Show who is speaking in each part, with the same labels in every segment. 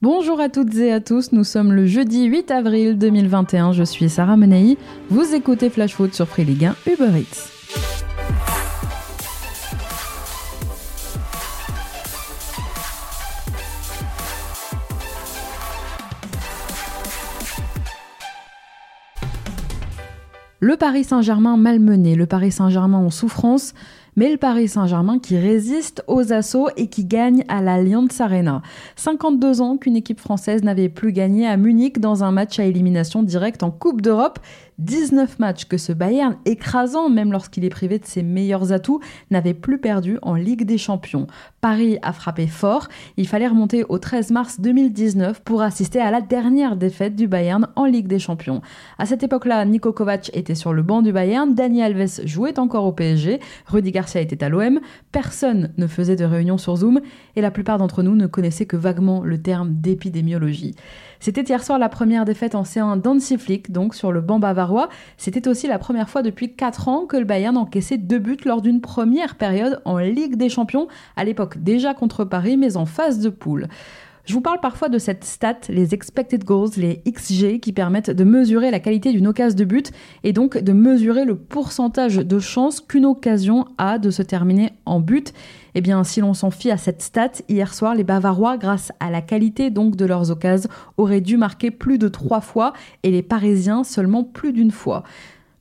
Speaker 1: Bonjour à toutes et à tous, nous sommes le jeudi 8 avril 2021, je suis Sarah Menei, vous écoutez Flash Foot sur Free Ligue 1 Uber Eats. Le Paris Saint-Germain malmené, le Paris Saint-Germain en souffrance, mais le Paris Saint-Germain qui résiste aux assauts et qui gagne à l'Allianz Arena. 52 ans qu'une équipe française n'avait plus gagné à Munich dans un match à élimination directe en Coupe d'Europe 19 matchs que ce Bayern, écrasant même lorsqu'il est privé de ses meilleurs atouts, n'avait plus perdu en Ligue des Champions. Paris a frappé fort, il fallait remonter au 13 mars 2019 pour assister à la dernière défaite du Bayern en Ligue des Champions. À cette époque-là, Niko Kovac était sur le banc du Bayern, Dani Alves jouait encore au PSG, Rudy Garcia était à l'OM, personne ne faisait de réunion sur Zoom et la plupart d'entre nous ne connaissaient que vaguement le terme d'épidémiologie. C'était hier soir la première défaite en C1 d'Ansi Flick, donc sur le banc C'était aussi la première fois depuis 4 ans que le Bayern encaissait deux buts lors d'une première période en Ligue des Champions, à l'époque déjà contre Paris, mais en phase de poule. Je vous parle parfois de cette stat, les expected goals, les XG, qui permettent de mesurer la qualité d'une occasion de but et donc de mesurer le pourcentage de chances qu'une occasion a de se terminer en but. Eh bien, si l'on s'en fie à cette stat, hier soir, les Bavarois, grâce à la qualité donc de leurs occasions, auraient dû marquer plus de trois fois et les Parisiens seulement plus d'une fois.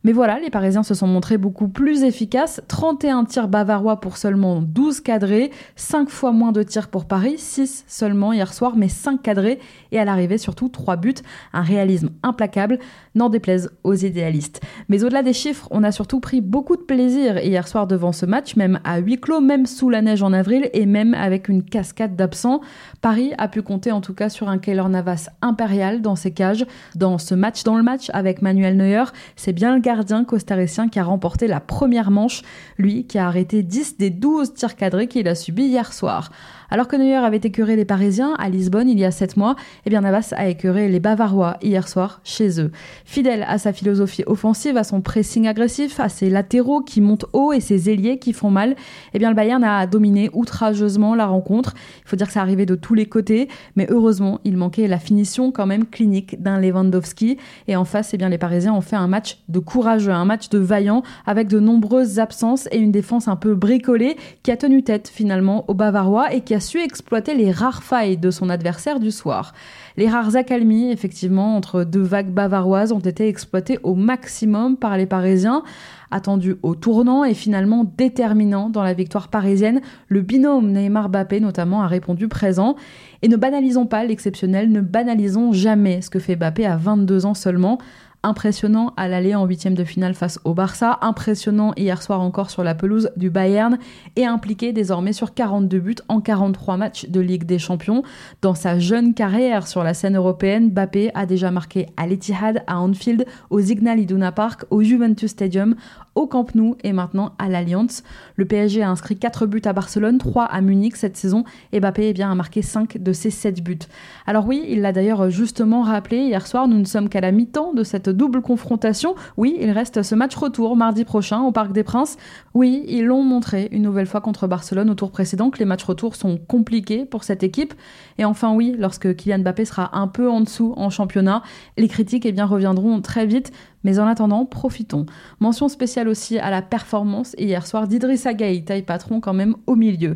Speaker 1: Mais voilà, les Parisiens se sont montrés beaucoup plus efficaces. 31 tirs bavarois pour seulement 12 cadrés, 5 fois moins de tirs pour Paris, 6 seulement hier soir, mais 5 cadrés, et à l'arrivée surtout 3 buts. Un réalisme implacable, n'en déplaise aux idéalistes. Mais au-delà des chiffres, on a surtout pris beaucoup de plaisir hier soir devant ce match, même à huis clos, même sous la neige en avril, et même avec une cascade d'absents. Paris a pu compter en tout cas sur un Keylor Navas impérial dans ses cages. Dans ce match dans le match avec Manuel Neuer, c'est bien le gardien costaricien qui a remporté la première manche, lui qui a arrêté 10 des 12 tirs cadrés qu'il a subis hier soir. Alors que Neuer avait écœuré les Parisiens à Lisbonne il y a 7 mois, eh bien Navas a écœuré les Bavarois hier soir chez eux. Fidèle à sa philosophie offensive, à son pressing agressif, à ses latéraux qui montent haut et ses ailiers qui font mal, eh bien le Bayern a dominé outrageusement la rencontre. Il faut dire que ça arrivait de tous les côtés, mais heureusement, il manquait la finition quand même clinique d'un Lewandowski. Et en face, eh bien les Parisiens ont fait un match de courageux, un match de vaillant, avec de nombreuses absences et une défense un peu bricolée qui a tenu tête finalement aux Bavarois et qui a a su exploiter les rares failles de son adversaire du soir. Les rares accalmies, effectivement, entre deux vagues bavaroises ont été exploitées au maximum par les Parisiens. Attendu au tournant et finalement déterminant dans la victoire parisienne, le binôme Neymar-Bappé notamment a répondu présent. Et ne banalisons pas l'exceptionnel, ne banalisons jamais ce que fait Bappé à 22 ans seulement impressionnant à l'aller en huitième de finale face au Barça, impressionnant hier soir encore sur la pelouse du Bayern et impliqué désormais sur 42 buts en 43 matchs de Ligue des Champions. Dans sa jeune carrière sur la scène européenne, Bappé a déjà marqué à l'Etihad, à Anfield, au Signal Iduna Park, au Juventus Stadium, au Camp Nou et maintenant à l'Alliance. Le PSG a inscrit 4 buts à Barcelone, 3 à Munich cette saison et Mbappé eh bien, a marqué 5 de ses 7 buts. Alors oui, il l'a d'ailleurs justement rappelé hier soir, nous ne sommes qu'à la mi-temps de cette double confrontation. Oui, il reste ce match retour mardi prochain au Parc des Princes. Oui, ils l'ont montré une nouvelle fois contre Barcelone au tour précédent que les matchs retour sont compliqués pour cette équipe. Et enfin oui, lorsque Kylian Mbappé sera un peu en dessous en championnat, les critiques eh bien, reviendront très vite. Mais en attendant, profitons. Mention spéciale aussi à la performance hier soir d'Idrissa Gueye, taille patron quand même au milieu.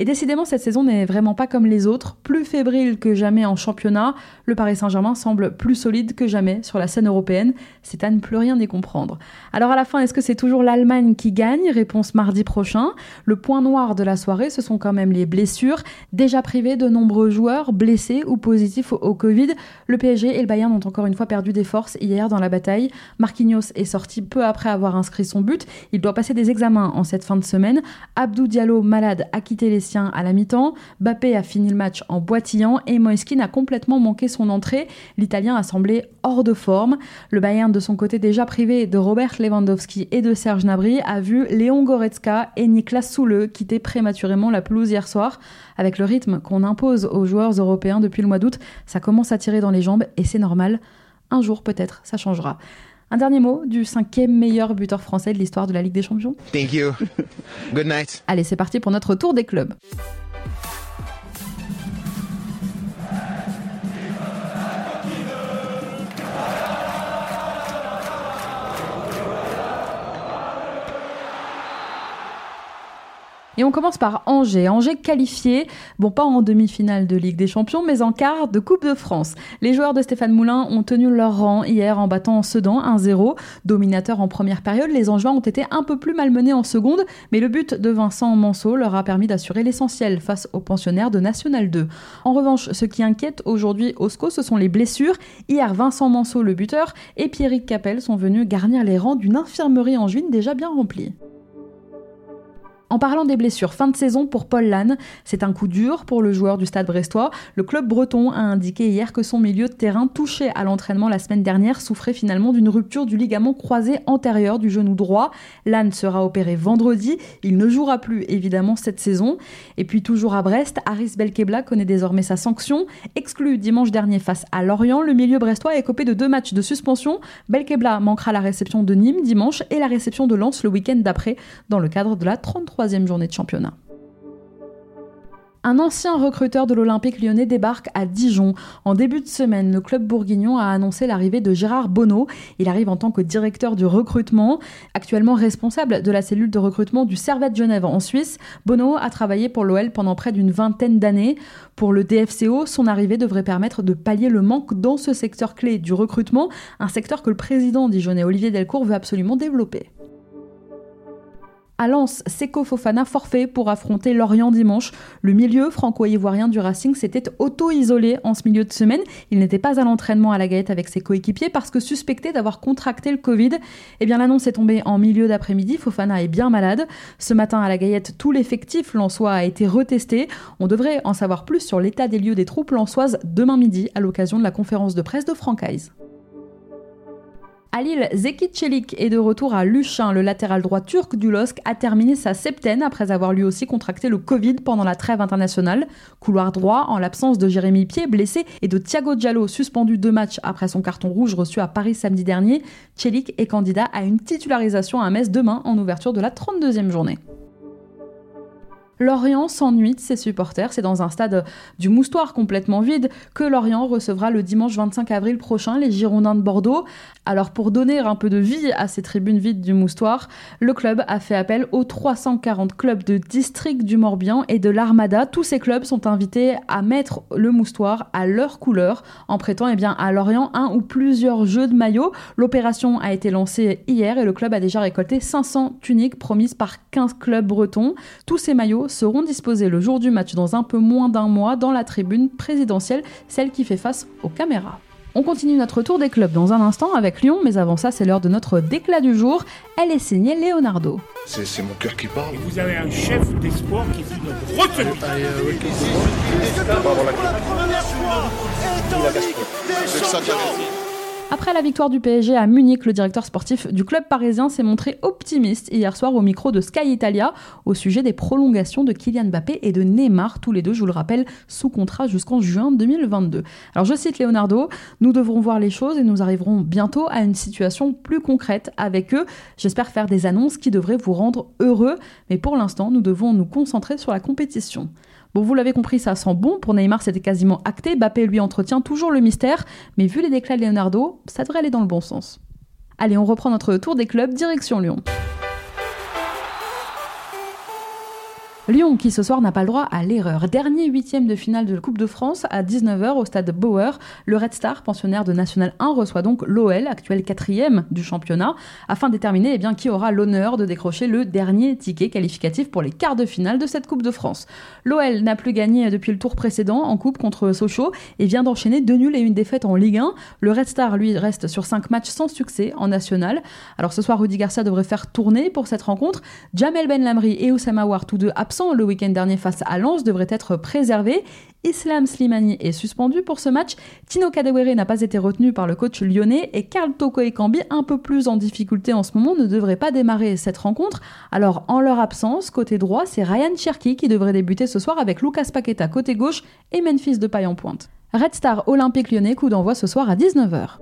Speaker 1: Et décidément, cette saison n'est vraiment pas comme les autres. Plus fébrile que jamais en championnat, le Paris Saint-Germain semble plus solide que jamais sur la scène européenne. C'est à ne plus rien y comprendre. Alors à la fin, est-ce que c'est toujours l'Allemagne qui gagne? Réponse mardi prochain. Le point noir de la soirée, ce sont quand même les blessures. Déjà privés de nombreux joueurs blessés ou positifs au Covid, le PSG et le Bayern ont encore une fois perdu des forces hier dans la bataille. Marquinhos est sorti peu après avoir inscrit son but. Il doit passer des examens en cette fin de semaine. Abdou Diallo, malade, a quitté les à la mi-temps. Bappé a fini le match en boitillant et Moiskin a complètement manqué son entrée. L'Italien a semblé hors de forme. Le Bayern, de son côté déjà privé de Robert Lewandowski et de Serge Gnabry, a vu Léon Goretzka et Niklas Soule quitter prématurément la pelouse hier soir. Avec le rythme qu'on impose aux joueurs européens depuis le mois d'août, ça commence à tirer dans les jambes et c'est normal. Un jour peut-être, ça changera. Un dernier mot du cinquième meilleur buteur français de l'histoire de la Ligue des Champions.
Speaker 2: Thank you. Good night.
Speaker 1: Allez, c'est parti pour notre tour des clubs. Et on commence par Angers. Angers qualifié, bon pas en demi-finale de Ligue des Champions, mais en quart de Coupe de France. Les joueurs de Stéphane Moulin ont tenu leur rang hier en battant Sedan 1-0. Dominateurs en première période, les Angevins ont été un peu plus malmenés en seconde, mais le but de Vincent Manceau leur a permis d'assurer l'essentiel face aux pensionnaires de National 2. En revanche, ce qui inquiète aujourd'hui Osco, ce sont les blessures. Hier, Vincent Manceau, le buteur, et Pierrick Capel sont venus garnir les rangs d'une infirmerie angevine déjà bien remplie. En parlant des blessures, fin de saison pour Paul Lannes, c'est un coup dur pour le joueur du stade brestois. Le club breton a indiqué hier que son milieu de terrain touché à l'entraînement la semaine dernière souffrait finalement d'une rupture du ligament croisé antérieur du genou droit. Lannes sera opéré vendredi, il ne jouera plus évidemment cette saison. Et puis toujours à Brest, Aris Belkebla connaît désormais sa sanction. Exclu dimanche dernier face à Lorient, le milieu brestois est copé de deux matchs de suspension. Belkebla manquera la réception de Nîmes dimanche et la réception de Lens le week-end d'après dans le cadre de la 33 journée de championnat. Un ancien recruteur de l'Olympique lyonnais débarque à Dijon. En début de semaine, le club bourguignon a annoncé l'arrivée de Gérard Bonneau. Il arrive en tant que directeur du recrutement, actuellement responsable de la cellule de recrutement du Servette Genève en Suisse. Bonneau a travaillé pour l'OL pendant près d'une vingtaine d'années. Pour le DFCO, son arrivée devrait permettre de pallier le manque dans ce secteur clé du recrutement, un secteur que le président dijonnais Olivier Delcourt veut absolument développer. À Lens, Seko Fofana forfait pour affronter Lorient dimanche. Le milieu franco-ivoirien du Racing s'était auto-isolé en ce milieu de semaine. Il n'était pas à l'entraînement à la Gaëte avec ses coéquipiers parce que suspecté d'avoir contracté le Covid. Eh bien, l'annonce est tombée en milieu d'après-midi. Fofana est bien malade. Ce matin à la Gaillette, tout l'effectif lensois a été retesté. On devrait en savoir plus sur l'état des lieux des troupes lensoises demain midi à l'occasion de la conférence de presse de Francaise. À Lille, Zeki Çelik est de retour à Luchin. Le latéral droit turc du LOSC a terminé sa septaine après avoir lui aussi contracté le Covid pendant la trêve internationale. Couloir droit, en l'absence de Jérémy Pied blessé et de Thiago Diallo suspendu deux matchs après son carton rouge reçu à Paris samedi dernier, Çelik est candidat à une titularisation à Metz demain en ouverture de la 32e journée. Lorient s'ennuie de ses supporters. C'est dans un stade du Moustoir complètement vide que Lorient recevra le dimanche 25 avril prochain les Girondins de Bordeaux. Alors pour donner un peu de vie à ces tribunes vides du Moustoir, le club a fait appel aux 340 clubs de district du Morbihan et de l'Armada. Tous ces clubs sont invités à mettre le Moustoir à leur couleur en prêtant eh à Lorient un ou plusieurs jeux de maillots. L'opération a été lancée hier et le club a déjà récolté 500 tuniques promises par 15 clubs bretons. Tous ces maillots seront disposés le jour du match dans un peu moins d'un mois dans la tribune présidentielle, celle qui fait face aux caméras. On continue notre tour des clubs dans un instant avec Lyon, mais avant ça, c'est l'heure de notre déclat du jour. Elle est signée Leonardo.
Speaker 2: C'est mon cœur qui parle.
Speaker 3: vous avez un chef d'espoir qui fait notre retenue.
Speaker 1: Après la victoire du PSG à Munich, le directeur sportif du club parisien s'est montré optimiste hier soir au micro de Sky Italia au sujet des prolongations de Kylian Mbappé et de Neymar, tous les deux, je vous le rappelle, sous contrat jusqu'en juin 2022. Alors je cite Leonardo, nous devrons voir les choses et nous arriverons bientôt à une situation plus concrète avec eux. J'espère faire des annonces qui devraient vous rendre heureux, mais pour l'instant, nous devons nous concentrer sur la compétition. Bon, vous l'avez compris, ça sent bon. Pour Neymar, c'était quasiment acté. Bappé lui entretient toujours le mystère. Mais vu les déclats de Leonardo, ça devrait aller dans le bon sens. Allez, on reprend notre tour des clubs, direction Lyon. Lyon qui ce soir n'a pas le droit à l'erreur. Dernier huitième de finale de la Coupe de France à 19h au stade Bauer. Le Red Star, pensionnaire de National 1, reçoit donc l'OL, actuel quatrième du championnat, afin de déterminer eh bien, qui aura l'honneur de décrocher le dernier ticket qualificatif pour les quarts de finale de cette Coupe de France. L'OL n'a plus gagné depuis le tour précédent en Coupe contre Sochaux et vient d'enchaîner deux nuls et une défaite en Ligue 1. Le Red Star, lui, reste sur cinq matchs sans succès en National. Alors ce soir, Rudy Garcia devrait faire tourner pour cette rencontre. Jamel Ben Lamri et Oussama War, tous deux absents le week-end dernier face à Lens devrait être préservé. Islam Slimani est suspendu pour ce match. Tino Kadewere n'a pas été retenu par le coach lyonnais et Karl Toko Ekambi, un peu plus en difficulté en ce moment, ne devrait pas démarrer cette rencontre. Alors, en leur absence, côté droit, c'est Ryan Cherky qui devrait débuter ce soir avec Lucas Paqueta côté gauche et Memphis de paille en pointe. Red Star Olympique lyonnais, coup d'envoi ce soir à 19h.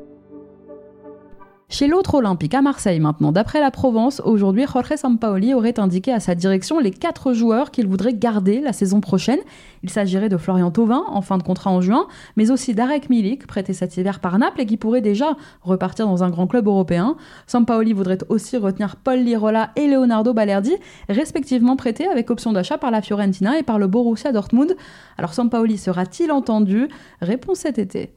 Speaker 1: Chez l'autre Olympique, à Marseille maintenant, d'après la Provence, aujourd'hui, Jorge Sampaoli aurait indiqué à sa direction les quatre joueurs qu'il voudrait garder la saison prochaine. Il s'agirait de Florian Thauvin, en fin de contrat en juin, mais aussi d'Arek Milik, prêté cet hiver par Naples et qui pourrait déjà repartir dans un grand club européen. Sampaoli voudrait aussi retenir Paul Lirola et Leonardo Balerdi, respectivement prêtés avec option d'achat par la Fiorentina et par le Borussia Dortmund. Alors Sampaoli sera-t-il entendu? Réponse cet été.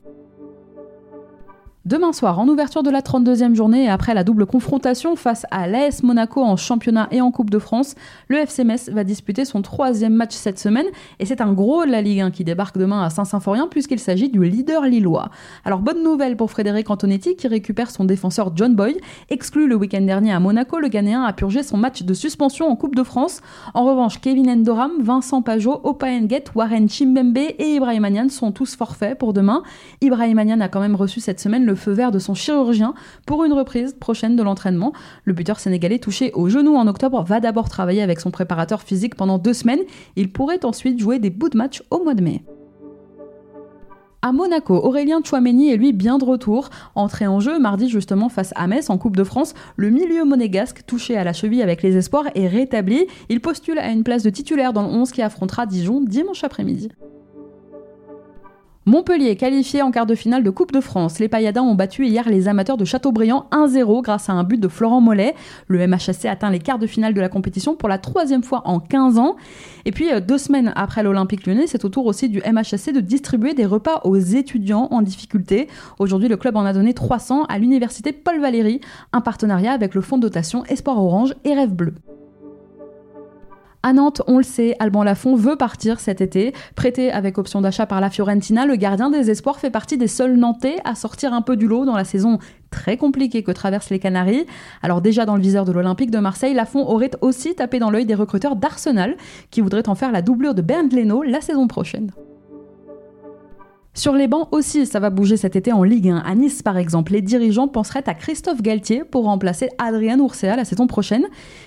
Speaker 1: Demain soir, en ouverture de la 32e journée et après la double confrontation face à l'AS Monaco en championnat et en Coupe de France, le FC Metz va disputer son troisième match cette semaine et c'est un gros de la Ligue 1 qui débarque demain à Saint-Symphorien puisqu'il s'agit du leader lillois. Alors bonne nouvelle pour Frédéric Antonetti qui récupère son défenseur John Boy. Exclu le week-end dernier à Monaco, le Ghanéen a purgé son match de suspension en Coupe de France. En revanche, Kevin Endoram, Vincent Pajot, Opa Nguet, Warren Chimbembe et Ibrahim Anian sont tous forfaits pour demain. Ibrahim Anian a quand même reçu cette semaine le feu vert de son chirurgien pour une reprise prochaine de l'entraînement. Le buteur sénégalais touché au genou en octobre va d'abord travailler avec son préparateur physique pendant deux semaines. Il pourrait ensuite jouer des bouts de match au mois de mai. À Monaco, Aurélien Chouameni est lui bien de retour. Entré en jeu mardi justement face à Metz en Coupe de France, le milieu monégasque touché à la cheville avec les espoirs est rétabli. Il postule à une place de titulaire dans le 11 qui affrontera Dijon dimanche après-midi. Montpellier qualifié en quart de finale de Coupe de France. Les Payadins ont battu hier les amateurs de Châteaubriand 1-0 grâce à un but de Florent Mollet. Le MHSC atteint les quarts de finale de la compétition pour la troisième fois en 15 ans. Et puis, euh, deux semaines après l'Olympique lyonnais, c'est au tour aussi du MHSC de distribuer des repas aux étudiants en difficulté. Aujourd'hui, le club en a donné 300 à l'université Paul Valéry, un partenariat avec le fonds de dotation Espoir Orange et Rêve Bleu. À Nantes, on le sait, Alban Lafont veut partir cet été. Prêté avec option d'achat par la Fiorentina, le gardien des espoirs fait partie des seuls Nantais à sortir un peu du lot dans la saison très compliquée que traversent les Canaries. Alors déjà dans le viseur de l'Olympique de Marseille, Lafont aurait aussi tapé dans l'œil des recruteurs d'Arsenal qui voudraient en faire la doublure de Bernd Leno la saison prochaine. Sur les bancs aussi, ça va bouger cet été en Ligue 1. À Nice, par exemple, les dirigeants penseraient à Christophe Galtier pour remplacer Adrien Urcea la saison prochaine,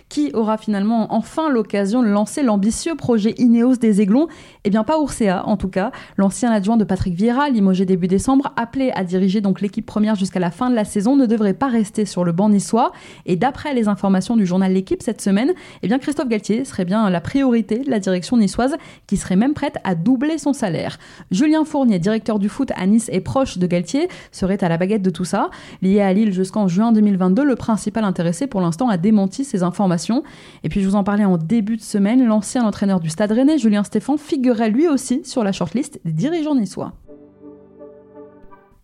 Speaker 1: qui aura finalement enfin l'occasion de lancer l'ambitieux projet Ineos des Aiglons. Eh bien, pas Urcea, en tout cas. L'ancien adjoint de Patrick Vieira, limogé début décembre, appelé à diriger donc l'équipe première jusqu'à la fin de la saison, ne devrait pas rester sur le banc niçois. Et d'après les informations du journal L'équipe cette semaine, eh bien, Christophe Galtier serait bien la priorité de la direction niçoise, qui serait même prête à doubler son salaire. Julien Fournier, directeur du foot à Nice et proche de Galtier, serait à la baguette de tout ça. Lié à Lille jusqu'en juin 2022, le principal intéressé pour l'instant a démenti ces informations. Et puis je vous en parlais en début de semaine, l'ancien entraîneur du Stade Rennais, Julien Stéphan, figurait lui aussi sur la shortlist des dirigeants niçois.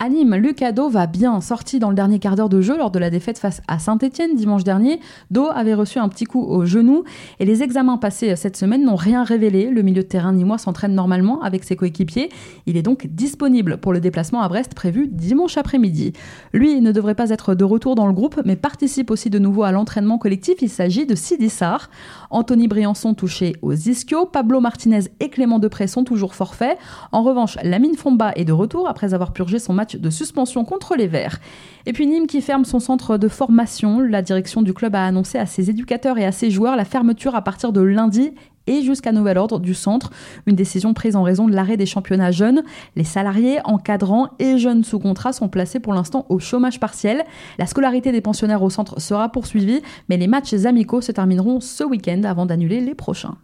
Speaker 1: Anime, Lucas Do va bien. Sorti dans le dernier quart d'heure de jeu lors de la défaite face à Saint-Etienne dimanche dernier, Do avait reçu un petit coup au genou et les examens passés cette semaine n'ont rien révélé. Le milieu de terrain nîmois s'entraîne normalement avec ses coéquipiers. Il est donc disponible pour le déplacement à Brest prévu dimanche après-midi. Lui ne devrait pas être de retour dans le groupe mais participe aussi de nouveau à l'entraînement collectif. Il s'agit de Sidi Sarr. Anthony Briançon touché aux ischios. Pablo Martinez et Clément Depré sont toujours forfaits. En revanche, Lamine Fomba est de retour après avoir purgé son match de suspension contre les Verts. Et puis Nîmes qui ferme son centre de formation. La direction du club a annoncé à ses éducateurs et à ses joueurs la fermeture à partir de lundi et jusqu'à nouvel ordre du centre. Une décision prise en raison de l'arrêt des championnats jeunes. Les salariés, encadrants et jeunes sous contrat sont placés pour l'instant au chômage partiel. La scolarité des pensionnaires au centre sera poursuivie, mais les matchs amicaux se termineront ce week-end avant d'annuler les prochains.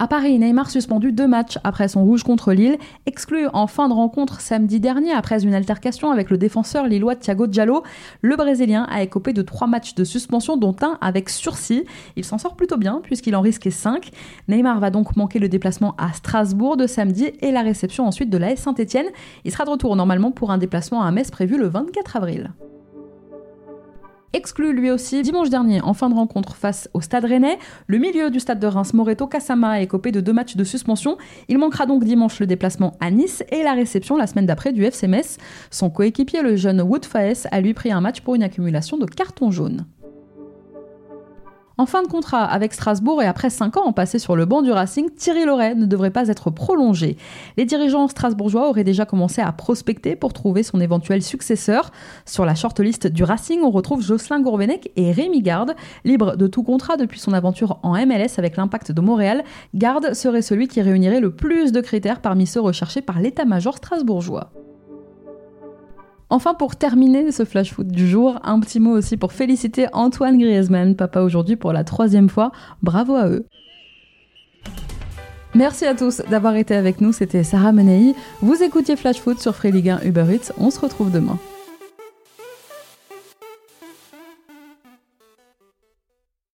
Speaker 1: À Paris, Neymar suspendu deux matchs après son rouge contre Lille, exclu en fin de rencontre samedi dernier après une altercation avec le défenseur lillois Thiago Diallo. Le Brésilien a écopé de trois matchs de suspension, dont un avec sursis. Il s'en sort plutôt bien puisqu'il en risquait cinq. Neymar va donc manquer le déplacement à Strasbourg de samedi et la réception ensuite de l'AS Saint-Etienne. Il sera de retour normalement pour un déplacement à Metz prévu le 24 avril exclu lui aussi dimanche dernier en fin de rencontre face au Stade Rennais. Le milieu du stade de Reims, Moreto Kasama, a écopé de deux matchs de suspension. Il manquera donc dimanche le déplacement à Nice et la réception la semaine d'après du FC. Son coéquipier, le jeune Wood Faes, a lui pris un match pour une accumulation de cartons jaunes. En fin de contrat avec Strasbourg et après 5 ans passés sur le banc du Racing, Thierry Loret ne devrait pas être prolongé. Les dirigeants strasbourgeois auraient déjà commencé à prospecter pour trouver son éventuel successeur. Sur la shortlist du Racing, on retrouve Jocelyn Gourvenec et Rémi Garde. Libre de tout contrat depuis son aventure en MLS avec l'impact de Montréal, Garde serait celui qui réunirait le plus de critères parmi ceux recherchés par l'état-major strasbourgeois. Enfin, pour terminer ce flash foot du jour, un petit mot aussi pour féliciter Antoine Griezmann, papa aujourd'hui pour la troisième fois. Bravo à eux. Merci à tous d'avoir été avec nous, c'était Sarah Menei. Vous écoutiez Flash Foot sur Free Ligue 1 Uber on se retrouve demain.